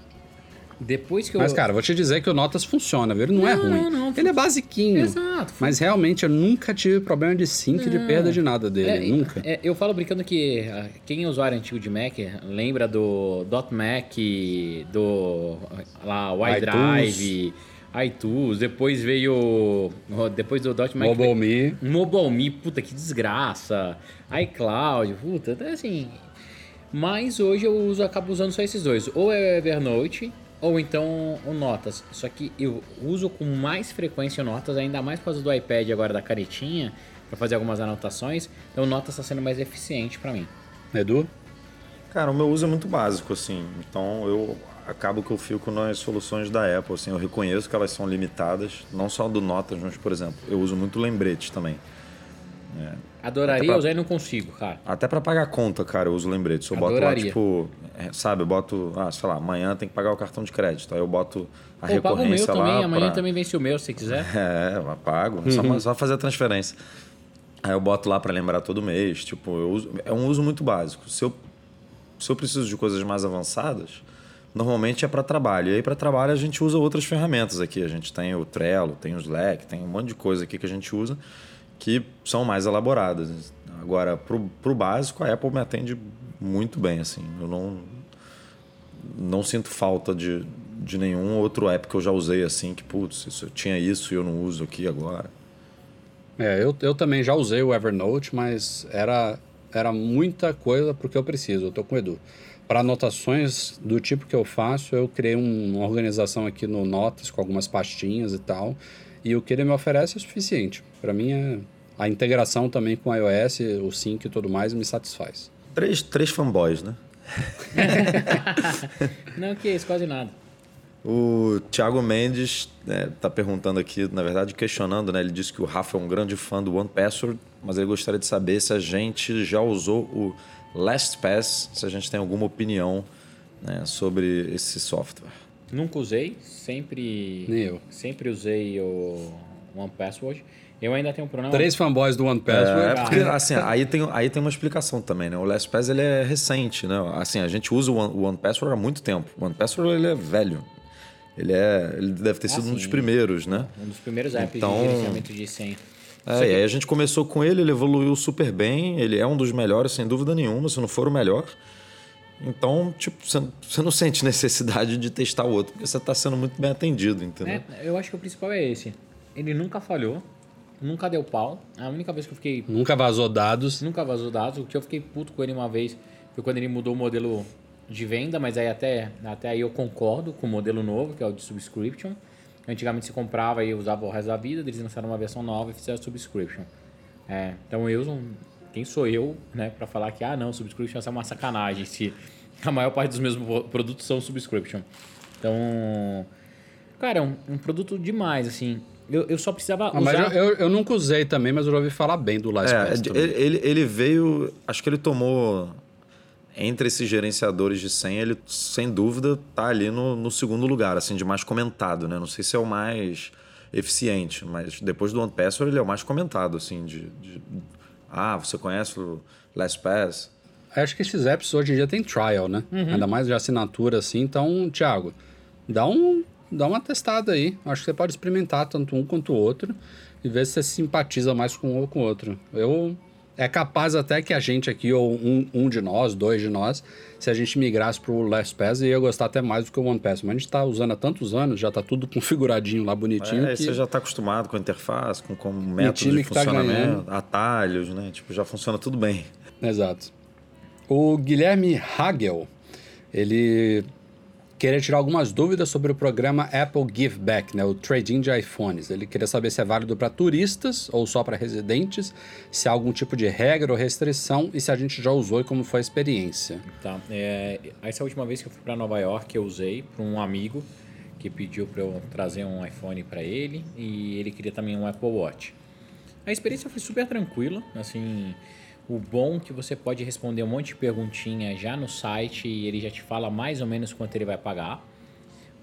depois que eu... Mas, cara, vou te dizer que o Notas funciona, viu? Ele não, é Não, ruim. não, não. Ele é basiquinho. Exato. Mas realmente eu nunca tive problema de sync, de perda de nada dele. É, nunca. é, eu falo brincando que ah, quem é usuário antigo de Mac lembra do .Mac, do lá, o iDrive, iTunes, depois veio depois do .Mac Mobile Me. MobileMe, puta que desgraça. iCloud, puta, até assim. Mas hoje eu uso, acabo usando só esses dois. Ou é o Evernote, ou então o Notas. Só que eu uso com mais frequência o Notas, ainda mais por causa do iPad agora da canetinha, para fazer algumas anotações. Então o Notas está sendo mais eficiente para mim. Edu? Cara, o meu uso é muito básico, assim. Então eu acabo que eu fico nas soluções da Apple, assim. Eu reconheço que elas são limitadas, não só do Notas, mas, por exemplo, eu uso muito lembretes também. Adoraria Até pra- usar e não consigo, cara. Até pra pagar conta, cara, eu uso lembretes. Eu boto lá, Adoraria. tipo, é, sabe, eu boto, ah, sei lá, amanhã tem que pagar o cartão de crédito. Aí eu boto a Pô, paga o meu recorrência lá. também, amanhã pra- também vence o meu, se quiser. É, eu pago. É Só, só fazer a transferência. Aí eu boto lá pra lembrar todo mês. Tipo, eu uso- é um uso muito básico. Se eu, se eu preciso de coisas mais avançadas, normalmente é para trabalho. E aí, para trabalho, a gente usa outras ferramentas aqui. A gente tem o Trello, tem o Slack, tem um monte de coisa aqui que a gente usa que são mais elaboradas. Agora, pro, pro básico, a Apple me atende muito bem, assim. Eu não, não sinto falta de, de nenhum outro app que eu já usei, assim, que, putz, isso, eu tinha isso e eu não uso aqui agora. É, eu, eu também já usei o Evernote, mas era, era muita coisa porque eu preciso. Eu tô com o Edu. Para anotações do tipo que eu faço, eu criei um- uma organização aqui no Notas com algumas pastinhas e tal. E o que ele me oferece é suficiente. Para mim, é, a integração também com o iOS, o Sync e tudo mais me satisfaz. Três, três fanboys, né? Não, que isso, quase nada. O Thiago Mendes está perguntando aqui, na verdade, questionando, né? Ele disse que o Rafa é um grande fã do One Password, mas ele gostaria de saber se a gente já usou o LastPass, se a gente tem alguma opinião né, sobre esse software. Nunca usei, sempre. Nem eu. Sempre usei o One Password. Eu ainda tenho um problema. Três fanboys do One Password. É, porque assim, aí tem, aí tem uma explicação também, né? O LastPass ele é recente, né? Assim, a gente usa o One, o One Password há muito tempo. O One Password ele é velho. Ele é, ele deve ter Ah, sido um dos primeiros, né? Um dos primeiros apps Então- de gerenciamento de senha. É, e aí a gente começou com ele, ele evoluiu super bem, ele é um dos melhores, sem dúvida nenhuma, se não for o melhor. Então, tipo, você, não sente necessidade de testar o outro, porque você está sendo muito bem atendido, entendeu? É, eu acho que o principal é esse. Ele nunca falhou, nunca deu pau. A única vez que eu fiquei. Nunca vazou dados. Nunca vazou dados. O que eu fiquei puto com ele uma vez foi quando ele mudou o modelo de venda, mas aí até, até aí eu concordo com o modelo novo, que é o de subscription. Antigamente você comprava e usava o resto da vida, eles lançaram uma versão nova e fizeram subscription. É, então eu, não- quem sou eu, né, para falar que, ah, não, subscription é uma sacanagem, se a maior parte dos meus pro- produtos são subscription. Então, cara, é um, um produto demais, assim. Eu, eu só precisava Ah, mas usar... eu, eu, eu nunca usei também, mas eu já ouvi falar bem do LastPass É, ele, ele- ele veio. Acho que ele tomou. Entre esses gerenciadores de senha, ele sem dúvida tá ali no, no segundo lugar, assim, de mais comentado, né? Não sei se é o mais eficiente, mas depois do OnePassword ele é o mais comentado, assim, de. de- ah, você conhece o LastPass? Acho que esses apps hoje em dia tem trial, né? Uhum. Ainda mais de assinatura assim. Então, Thiago, dá, um, dá uma testada aí. Acho que você pode experimentar tanto um quanto o outro e ver se você simpatiza mais com um ou com o outro. Eu. É capaz até que a gente aqui, ou um, um de nós, dois de nós, se a gente migrasse pro LastPass, ia gostar até mais do que o OnePass. Mas a gente tá usando há tantos anos, já tá tudo configuradinho lá bonitinho. É, que... você já está acostumado com a interface, com, com método de tá funcionamento, ganhando. atalhos, né? Tipo, já funciona tudo bem. Exato. O Guilherme Hagel, ele queria tirar algumas dúvidas sobre o programa Apple Give Back, né, o Trade-in de iPhones. Ele queria saber se é válido para turistas ou só para residentes, se há algum tipo de regra ou restrição e se a gente já usou e como foi a experiência. Tá. É, essa última vez que eu fui para Nova York, eu usei para um amigo que pediu para eu trazer um iPhone para ele e ele queria também um Apple Watch. A experiência foi super tranquila, assim, o bom é que você pode responder um monte de perguntinha já no site e ele já te fala mais ou menos quanto ele vai pagar.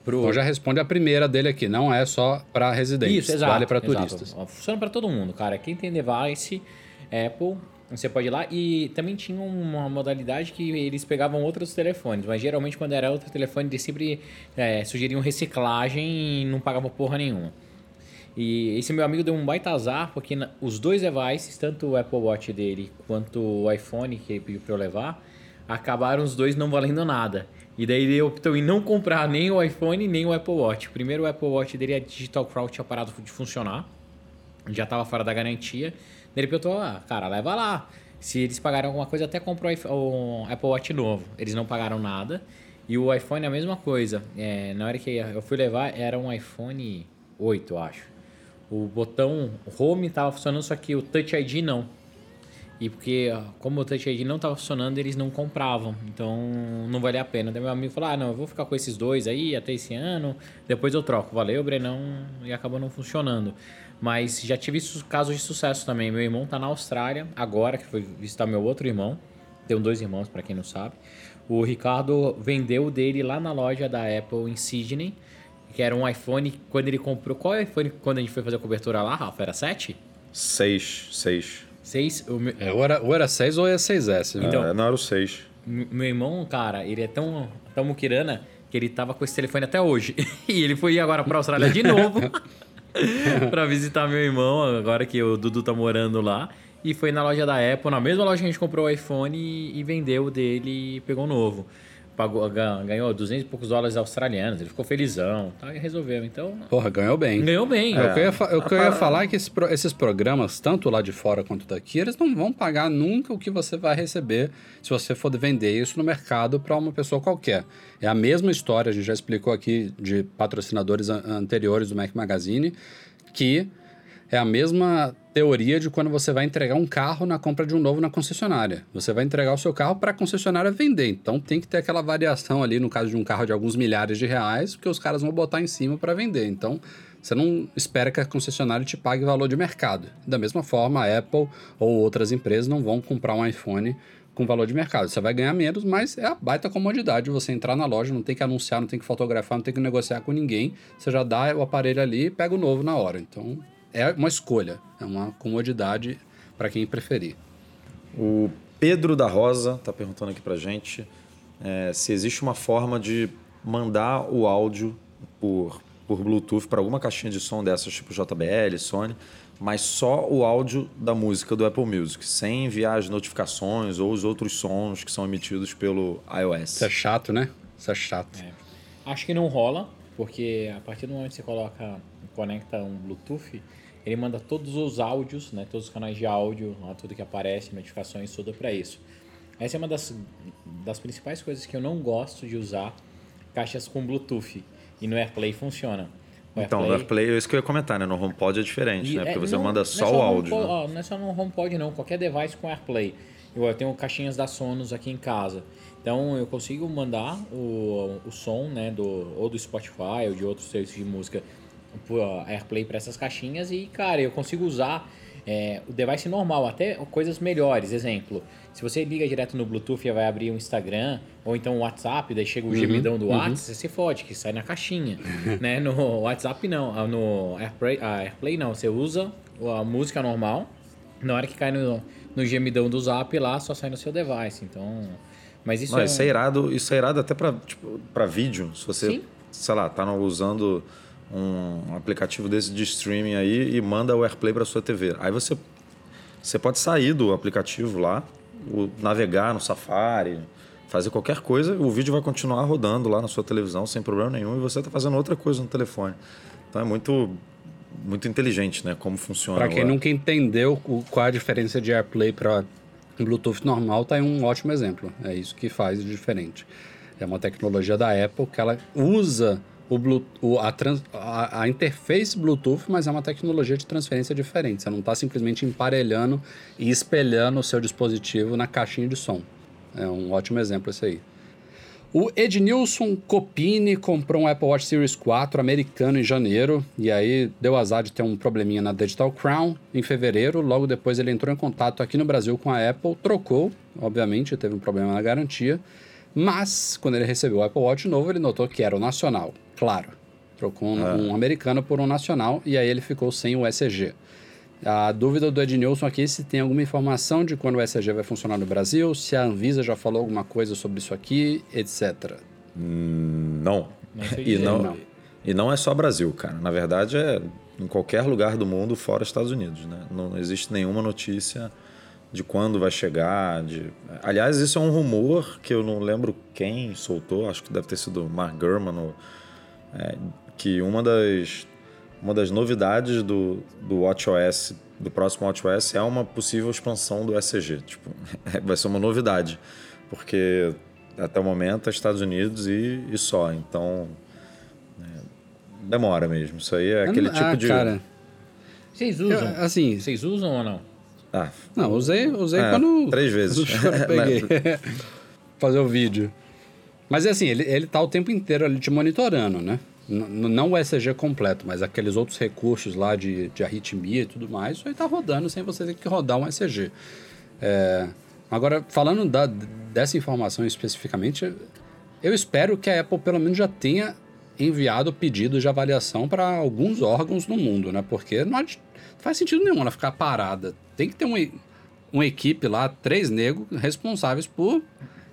Pro... Então já responde a primeira dele aqui, não é só para residentes, Isso, exato. vale para exato. turistas. Funciona para todo mundo, cara. Quem tem device, Apple, você pode ir lá. E também tinha uma modalidade que eles pegavam outros telefones, mas geralmente quando era outro telefone, eles sempre é, sugeriam reciclagem e não pagavam porra nenhuma. E esse meu amigo deu um baita azar, porque os dois devices, tanto o Apple Watch dele quanto o iPhone que ele pediu para eu levar, acabaram os dois não valendo nada. E daí ele optou em não comprar nem o iPhone nem o Apple Watch. Primeiro o Apple Watch dele, a Digital Crowd tinha parado de funcionar, já estava fora da garantia. Daí ele perguntou, ah, cara, leva lá. Se eles pagaram alguma coisa, até comprou o Apple Watch novo. Eles não pagaram nada. E o iPhone é a mesma coisa. É, na hora que eu fui levar, era um iPhone 8, eu acho. O botão Home estava funcionando, só que o Touch ID não. E porque, como o Touch ID não estava funcionando, eles não compravam. Então, não valia a pena. Daí meu amigo falou, ah, não, eu vou ficar com esses dois aí até esse ano. Depois eu troco. Valeu, Brenão. E acabou não funcionando. Mas já tive casos de sucesso também. Meu irmão tá na Austrália, agora que foi visitar meu outro irmão. Tenho dois irmãos, para quem não sabe. O Ricardo vendeu dele lá na loja da Apple em Sydney. Que era um iPhone, quando ele comprou... Qual é o iPhone quando a gente foi fazer a cobertura lá, Rafa? Era 7? Seis, seis. 6? O meu, É, ou, era, ou era 6 ou é 6S. né? Então- É, não era o seis. M- Meu irmão, cara, ele é tão, tão muquirana que ele tava com esse telefone até hoje. e ele foi agora pra Austrália de novo pra visitar meu irmão, agora que o Dudu tá morando lá. E foi na loja da Apple, na mesma loja que a gente comprou o iPhone e, e vendeu o dele e pegou o novo. Pagou, gan- ganhou 200 e poucos dólares australianos, ele ficou felizão, tá, e resolveu. Então, Porra, ganhou bem. ganhou bem. É, o que eu ia, fa- o que eu ia falar é que esse esses programas, tanto lá de fora quanto daqui, eles não vão pagar nunca o que você vai receber se você for vender isso no mercado para uma pessoa qualquer. É a mesma história, a gente já explicou aqui de patrocinadores an- anteriores do Mac Magazine, que é a mesma teoria de quando você vai entregar um carro na compra de um novo na concessionária. Você vai entregar o seu carro para a concessionária vender. Então tem que ter aquela variação ali, no caso de um carro de alguns milhares de reais, porque os caras vão botar em cima para vender. Então você não espera que a concessionária te pague valor de mercado. Da mesma forma, a Apple ou outras empresas não vão comprar um iPhone com valor de mercado. Você vai ganhar menos, mas é a baita comodidade você entrar na loja, não tem que anunciar, não tem que fotografar, não tem que negociar com ninguém. Você já dá o aparelho ali e pega o novo na hora. Então é uma escolha, é uma comodidade para quem preferir. O Pedro da Rosa está perguntando aqui pra gente é, se existe uma forma de mandar o áudio por, por Bluetooth para alguma caixinha de som dessas, tipo JBL, Sony, mas só o áudio da música do Apple Music, sem enviar as notificações ou os outros sons que são emitidos pelo iOS. Isso é chato, né? Isso é chato. Acho que não rola, porque a partir do momento que você coloca, conecta um Bluetooth, ele manda todos os áudios, né, todos os canais de áudio, lá, tudo que aparece, notificações, tudo para isso. Essa é uma das, das principais coisas que eu não gosto de usar caixas com Bluetooth. E no AirPlay funciona. O Então, no AirPlay, é isso que eu ia comentar, né? No HomePod é diferente, E né? é- Porque você não- manda não é só o áudio. HomePod- né? ó, não é só no HomePod, não. Qualquer device com AirPlay. Eu, eu tenho caixinhas da Sonos aqui em casa. Então eu consigo mandar o, o som, né, do, ou do Spotify ou de outros serviços de música AirPlay para essas caixinhas e, cara, eu consigo usar é, o device normal, até coisas melhores. Exemplo, se você liga direto no Bluetooth e vai abrir um Instagram ou então o WhatsApp, daí chega o gemidão do WhatsApp, você se fode, que sai na caixinha. né? No WhatsApp não, ah, no AirPlay, ah, AirPlay não, você usa a música normal, na hora que cai no, no gemidão do Zap lá, só sai no seu device. Então, mas isso Não, é, isso é irado, isso é irado até para tipo, pra vídeo. Se você, Sim. sei lá, tá usando um aplicativo desse de streaming aí e manda o AirPlay para sua TV. Aí você, você pode sair do aplicativo lá, o- navegar no Safari, fazer qualquer coisa, o vídeo vai continuar rodando lá na sua televisão sem problema nenhum e você tá fazendo outra coisa no telefone. Então é muito muito inteligente, né, como funciona. Para quem o- nunca entendeu o- qual a diferença de AirPlay para Bluetooth normal, tá aí um ótimo exemplo. É isso que faz de diferente. É uma tecnologia da Apple que ela usa o a, trans- a- a interface Bluetooth, mas é uma tecnologia de transferência diferente. Você não está simplesmente emparelhando e espelhando o seu dispositivo na caixinha de som. É um ótimo exemplo esse aí. O Ednilson Copini comprou um Apple Watch Series 4 americano em janeiro e aí deu azar de ter um probleminha na Digital Crown em fevereiro. Logo depois ele entrou em contato aqui no Brasil com a Apple, trocou, obviamente, teve um problema na garantia, mas quando ele recebeu o Apple Watch novo, ele notou que era o nacional, claro. Trocou um, um americano por um nacional e aí ele ficou sem o ECG. A dúvida do Ednilson aqui é se tem alguma informação de quando o ECG vai funcionar no Brasil, se a Anvisa já falou alguma coisa sobre isso aqui, etc. Não. Não sei e, não, não. e não é só Brasil, cara. Na verdade, é em qualquer lugar do mundo fora Estados Unidos. Né? Não existe nenhuma notícia de quando vai chegar. De... Aliás, isso é um rumor que eu não lembro quem soltou, acho que deve ter sido o Mark Gurman, ou, é, que uma das, uma das novidades do, do WatchOS, do próximo WatchOS, é uma possível expansão do ECG. Tipo, vai ser uma novidade, porque até o momento é Estados Unidos e, e só. Então, é, demora mesmo. Isso aí é aquele Ah, tipo de... Cara, Vocês usam? eu- assim, Vocês usam ou não? Ah, não, usei, usei É, quando. três vezes. quando eu peguei. Fazer o vídeo. Mas é assim, ele, ele tá o tempo inteiro ali te monitorando, né? N- não o ECG completo, mas aqueles outros recursos lá de, de arritmia e tudo mais, isso aí tá rodando sem você ter que rodar um ECG. É, agora, falando da, dessa informação especificamente, eu espero que a Apple pelo menos já tenha enviado pedidos de avaliação para alguns órgãos no mundo, né? Porque não faz sentido nenhum ela ficar parada. Tem que ter uma, e- uma equipe lá, três negros responsáveis por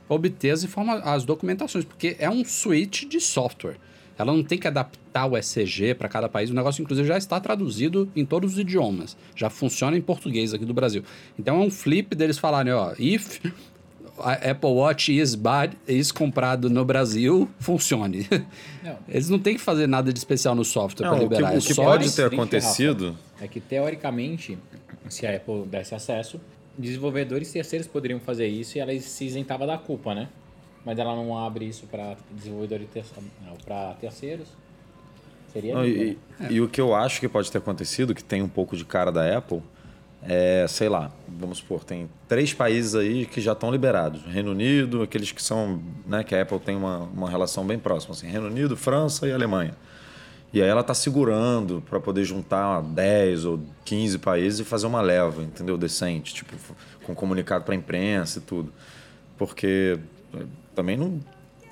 obter as, informa as documentações, porque é um switch de software. Ela não tem que adaptar o ECG para cada país. O negócio, inclusive, já está traduzido em todos os idiomas. Já funciona em português aqui do Brasil. Então é um flip deles falarem, ó, if a Apple Watch is bad, is comprado no Brasil, funcione. Não. Eles não têm que fazer nada de especial no software para o que- liberar. o é que só pode ter acontecido- Rafa, É que, teoricamente, se a Apple desse acesso, desenvolvedores terceiros poderiam fazer isso e ela se isentava da culpa, né? Mas ela não abre isso para desenvolvedores para terceiros. Seria Não, e, né? e o que eu acho que pode ter acontecido, que tem um pouco de cara da Apple, é, sei lá, vamos supor, tem três países aí que já estão liberados. Reino Unido, aqueles que são, né, que a Apple tem uma, uma relação bem próxima, assim, Reino Unido, França e Alemanha. E aí ela está segurando para poder juntar 10 ou 15 países e fazer uma leva, entendeu? Decente, tipo, com comunicado para a imprensa e tudo. Porque eh, também não,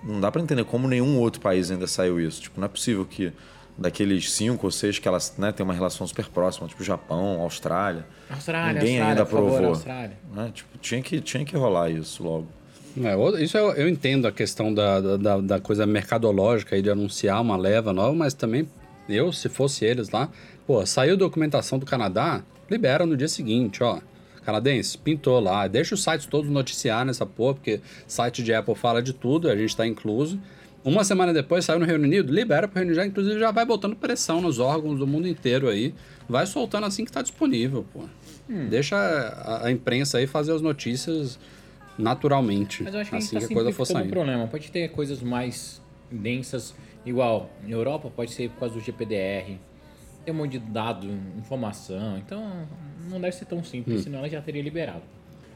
não dá para entender como nenhum outro país ainda saiu isso. Tipo, não é possível que daqueles cinco ou seis que elas né, têm uma relação super próxima, tipo Japão, Austrália, Austrália, ninguém Austrália, ainda favor, aprovou. Austrália. né? Tipo, tinha que, tinha que rolar isso logo. É, isso eu, eu entendo a questão da, da- da, coisa mercadológica aí de anunciar uma leva nova, mas também eu, se fosse eles lá, pô, saiu documentação do Canadá, libera no dia seguinte, ó. Canadense, pintou lá, deixa os sites todos noticiar nessa porra, porque site de Apple fala de tudo, a gente tá incluso. Uma semana depois saiu no Reino Unido, libera pro Reino Unido, já, inclusive já vai botando pressão nos órgãos do mundo inteiro aí. Vai soltando assim que tá disponível, pô. Hum. Deixa a, a imprensa aí fazer as notícias naturalmente. Mas eu acho que assim a gente que tá a coisa for saindo. problema. Pode ter coisas mais densas, igual na Europa, pode ser por causa do GPDR. Tem um monte de dado, informação. Então, não deve ser tão Hum. simples, senão ela já teria liberado.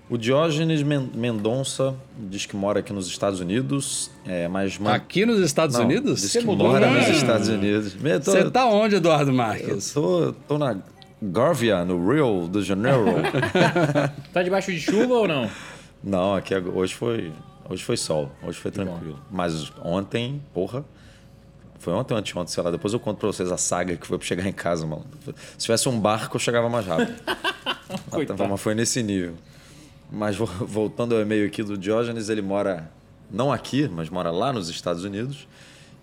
O Diógenes Men- Mendonça diz que mora aqui nos Estados Unidos, é, mas... man- Aqui nos Estados Não, Unidos? Diz Você que mudou, mora né? nos Estados Unidos. Eu tô- Você tá onde, Eduardo Eu Marques? tô, tô na Garvia, no Rio de Janeiro. Tá debaixo de chuva ou não? Não, aqui hoje foi, hoje foi sol, hoje foi tranquilo. Mas ontem, porra, foi ontem ou anteontem, sei lá. Depois eu conto pra vocês a saga que foi pra chegar em casa, mano. Se tivesse um barco, eu chegava mais rápido. Mas foi nesse nível. Mas vo- voltando ao e-mail aqui do Diógenes, ele mora não aqui, mas mora lá nos Estados Unidos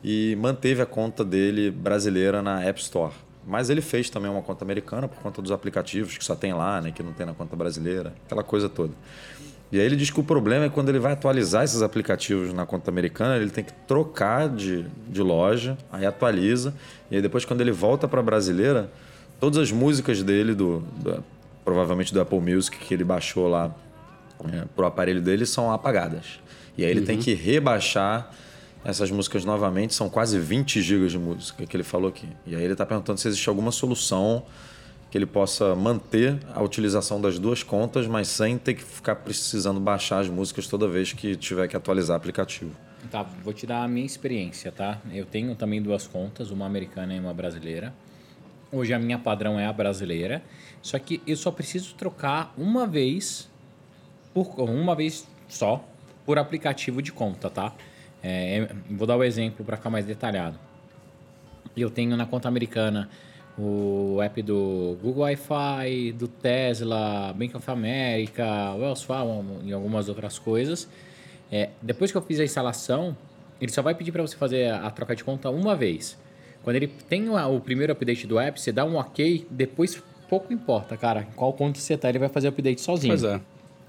e manteve a conta dele brasileira na App Store. Mas ele fez também uma conta americana por conta dos aplicativos que só tem lá, né, que não tem na conta brasileira, aquela coisa toda. E aí ele diz que o problema é quando ele vai atualizar esses aplicativos na conta americana, ele tem que trocar de, de loja, aí atualiza, e aí depois quando ele volta para a brasileira, todas as músicas dele, do, do- provavelmente do Apple Music que ele baixou lá é, pro aparelho dele, são apagadas. E aí ele tem que rebaixar essas músicas novamente, são quase 20 gigas de música que ele falou aqui. E aí ele está perguntando se existe alguma solução que ele possa manter a utilização das duas contas, mas sem ter que ficar precisando baixar as músicas toda vez que tiver que atualizar o aplicativo. Tá, vou te dar a minha experiência, tá? Eu tenho também duas contas, uma americana e uma brasileira. Hoje a minha padrão é a brasileira, só que eu só preciso trocar uma vez, por uma vez só, por aplicativo de conta, tá? É, vou dar o exemplo para ficar mais detalhado. Eu tenho na conta americana o app do Google Wi-Fi, do Tesla, Bank of America, Wells Fargo e algumas outras coisas. É, depois que eu fiz a instalação, ele só vai pedir para você fazer a, troca de conta uma vez. Quando ele tem o, o primeiro update do app, você dá um ok, depois pouco importa, cara, em qual conta você tá, ele vai fazer o update sozinho. Pois é.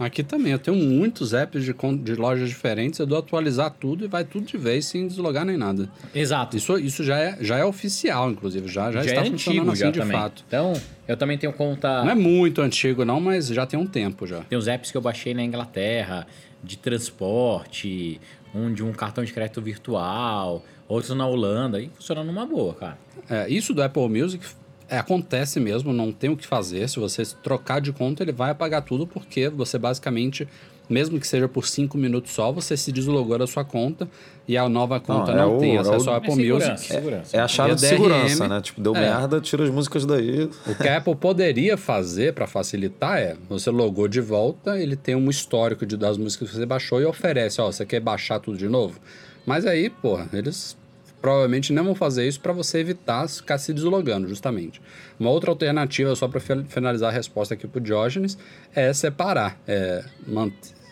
Aqui também, eu tenho muitos apps de, de lojas diferentes, eu dou atualizar tudo e vai tudo de vez sem deslogar nem nada. Exato. Isso, isso já, é, já é oficial, inclusive, já, já, está é funcionando antigo assim já de também. fato. Então, eu também tenho conta... Não é muito antigo não, mas já tem um tempo já. Tem os apps que eu baixei na Inglaterra, de transporte, um de um cartão de crédito virtual, outros na Holanda, e funciona numa boa, cara. É, isso do Apple Music é, acontece mesmo, não tem o que fazer. Se você trocar de conta, ele vai apagar tudo, porque você basicamente, mesmo que seja por cinco minutos só, você se deslogou da sua conta e a nova conta é não, o- tem é acesso o- ao É Apple segurança, Music. segurança. É a chave de DRM, segurança, né? Tipo, deu é. merda, tira as músicas daí. O que a Apple poderia fazer para facilitar é, você logou de volta, ele tem um histórico de, das músicas que você baixou e oferece, ó, você quer baixar tudo de novo? Mas aí, porra, eles provavelmente não vão fazer isso para você evitar ficar se deslogando, justamente. Uma outra alternativa, só para finalizar a resposta aqui pro Diógenes, é separar. É,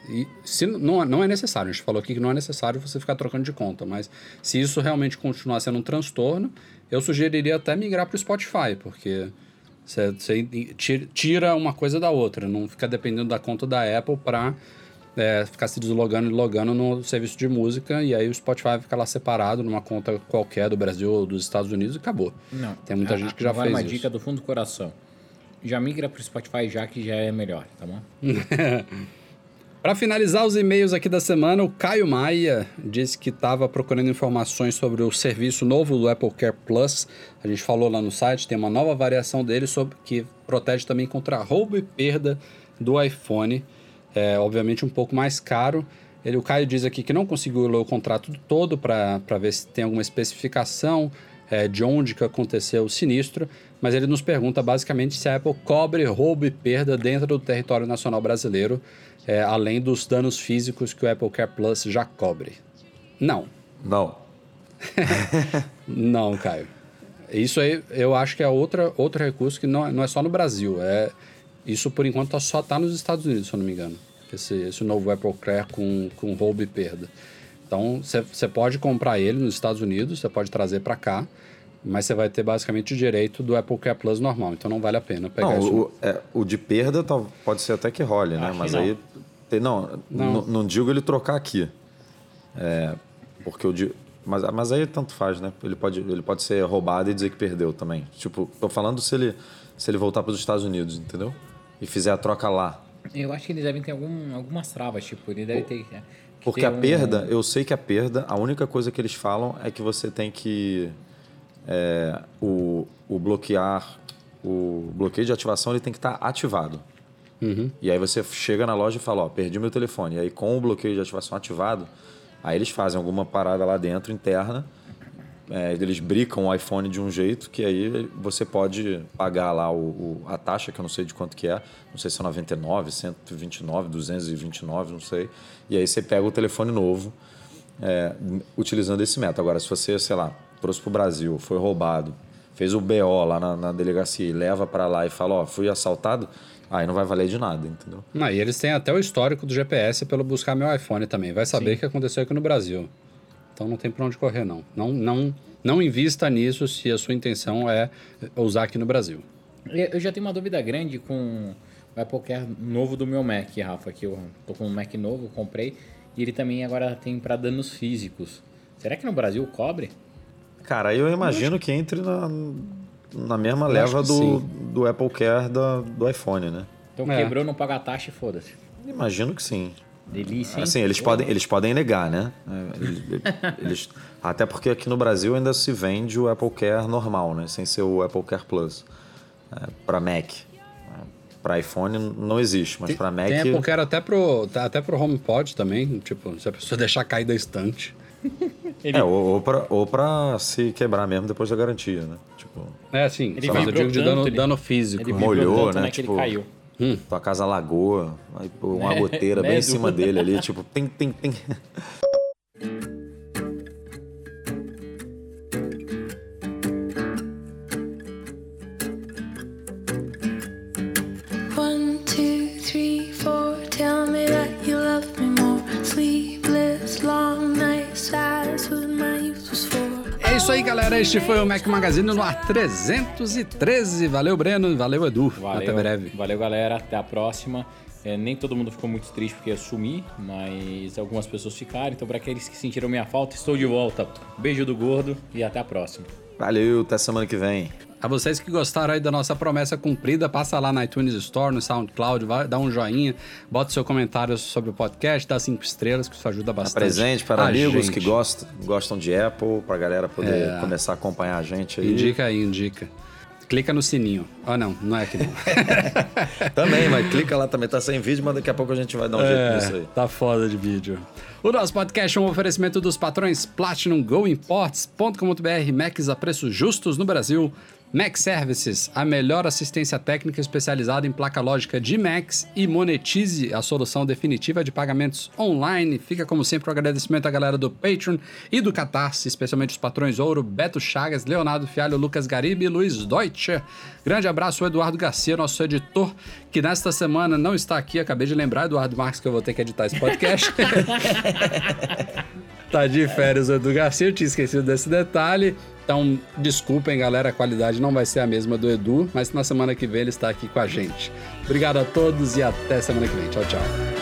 e se não, não é necessário, a gente falou aqui que não é necessário você ficar trocando de conta, mas se isso realmente continuar sendo um transtorno, eu sugeriria até migrar para o Spotify, porque você, você ti- tira uma coisa da outra, não fica dependendo da conta da Apple para é, ficar se deslogando e logando no serviço de música e aí o Spotify fica lá separado numa conta qualquer do Brasil ou dos Estados Unidos e acabou. Não. Tem muita Ah, gente que já vale fez uma isso. dica do fundo do coração. Já migra pro Spotify já que já é melhor, tá bom? Para finalizar os e-mails aqui da semana, o Caio Maia disse que estava procurando informações sobre o serviço novo do Apple Care Plus. A gente falou lá no site, tem uma nova variação dele sobre que protege também contra roubo e perda do iPhone. É, obviamente um pouco mais caro. Ele, o Caio diz aqui que não conseguiu ler o contrato todo para ver se tem alguma especificação é, de onde que aconteceu o sinistro, mas ele nos pergunta basicamente se a Apple cobre roubo e perda dentro do território nacional brasileiro, é, além dos danos físicos que o Apple Care Plus já cobre. Não, Não. não, Caio. Isso aí eu acho que é outra, outro recurso que não, é- não é só no Brasil. É, isso por enquanto só está nos Estados Unidos, se eu não me engano. Esse, esse novo Apple Care com, com roubo e perda. Então você pode comprar ele nos Estados Unidos, você pode trazer para cá, mas você vai ter basicamente o direito do Apple Care Plus normal. Então não vale a pena pegar Não, isso. o, é, o de perda tal- pode ser até que role, né? Acho Mas não. aí. tem- não, Não. não. não digo ele trocar aqui. É, porque o de. Mas, mas aí tanto faz, né? Ele pode, ele pode ser roubado e dizer que perdeu também. Tipo, tô falando se ele, se ele voltar para os Estados Unidos, entendeu? E fizer a troca lá. Eu acho que eles devem ter algum, algumas travas, tipo, ele deve ter. é, que Porque ter a um- perda, eu sei que a perda, a única coisa que eles falam é que você tem que. é, o, o bloquear. O bloqueio de ativação ele tem que estar ativado. E aí você chega na loja e fala, ó, perdi meu telefone. E aí com o bloqueio de ativação ativado, aí eles fazem alguma parada lá dentro interna. É, eles bricam o iPhone de um jeito que aí você pode pagar lá o, o- a taxa, que eu não sei de quanto que é. Não sei se é 99, 129, 229, não sei. E aí você pega o telefone novo é, utilizando esse método. Agora, se você, sei lá, trouxe para o Brasil, foi roubado, fez o BO lá na, na delegacia e leva para lá e fala, ó, fui assaltado, aí não vai valer de nada, entendeu? Ah, e eles têm até o histórico do GPS pelo buscar meu iPhone também. Vai saber o que aconteceu aqui no Brasil. Então não tem pra onde correr, não. Não, não, não invista nisso se a sua intenção é usar aqui no Brasil. Eu eu já tenho uma dúvida grande com o Apple Care novo do meu Mac, Rafa, que eu tô com um Mac novo, comprei, e ele também agora tem para danos físicos. Será que no Brasil cobre? Cara, aí eu imagino que entre na, na mesma Eu leva do, sim. do Apple Care da, do iPhone, né? Então É. quebrou, não paga a taxa e foda-se. Imagino que sim. Delícia, hein? Assim, eles podem, eles podem negar, né? É, eles- eles- até porque aqui no Brasil ainda se vende o Apple Care normal, né? Sem ser o Apple Care Plus. É, para Mac. Para iPhone não existe, mas para Mac. Tem Apple Care até pro, tá até pro HomePod também. Tipo, se a pessoa deixar cair da estante. É, ou, ou, pra, ou pra se quebrar mesmo depois da garantia, né? Tipo, É, sim. Ele Só mas eu digo de dano, ele- dano físico. Ele Molhou, tanto, né? Que Tipo- ele caiu. tua casa lagoa, aí pô, uma Né? goteira Né, bem em Edu? cima dele ali, tipo, tem, tem, tem. isso aí, galera. Este foi o Mac Magazine no ar 313. Valeu, Breno. Valeu, Edu. Valeu, Até breve. Valeu, galera. Até a próxima. É, nem todo mundo ficou muito triste porque eu sumi, mas algumas pessoas ficaram. Então, para aqueles que sentiram minha falta, estou de volta. Beijo do gordo e até a próxima. Valeu, até semana que vem. A vocês que gostaram aí da nossa promessa cumprida, passa lá na iTunes Store, no SoundCloud, vai, dá um joinha, bota seu comentário sobre o podcast, dá cinco estrelas, que isso ajuda bastante. Presente para a amigos gente. que gostam, gostam de Apple, pra galera poder É. começar a acompanhar a gente aí. Indica aí, indica. Clica no sininho. Ah, não, não é aqui não. Também, mas clica lá também, tá sem vídeo, mas daqui a pouco a gente vai dar um jeito nisso aí. tá foda de vídeo. O nosso podcast é um oferecimento dos patrões Platinum Go Imports.com.br, Macs a preços justos no Brasil. Mac Services, a melhor assistência técnica especializada em placa lógica de Macs e monetize a solução definitiva de pagamentos online. Fica como sempre o agradecimento à galera do Patreon e do Catarse, especialmente os patrões Ouro, Beto Chagas, Leonardo Fialho, Lucas Garibe e Luiz Deutscher. Grande abraço ao Eduardo Garcia, nosso editor, que nesta semana não está aqui. Acabei de lembrar, Eduardo Marques, que eu vou ter que editar esse podcast. Tá de férias o Edu Garcia, eu tinha esquecido desse detalhe. Então, desculpem, galera, a qualidade não vai ser a mesma do Edu, mas na semana que vem ele está aqui com a gente. Obrigado a todos e até semana que vem. Tchau, tchau.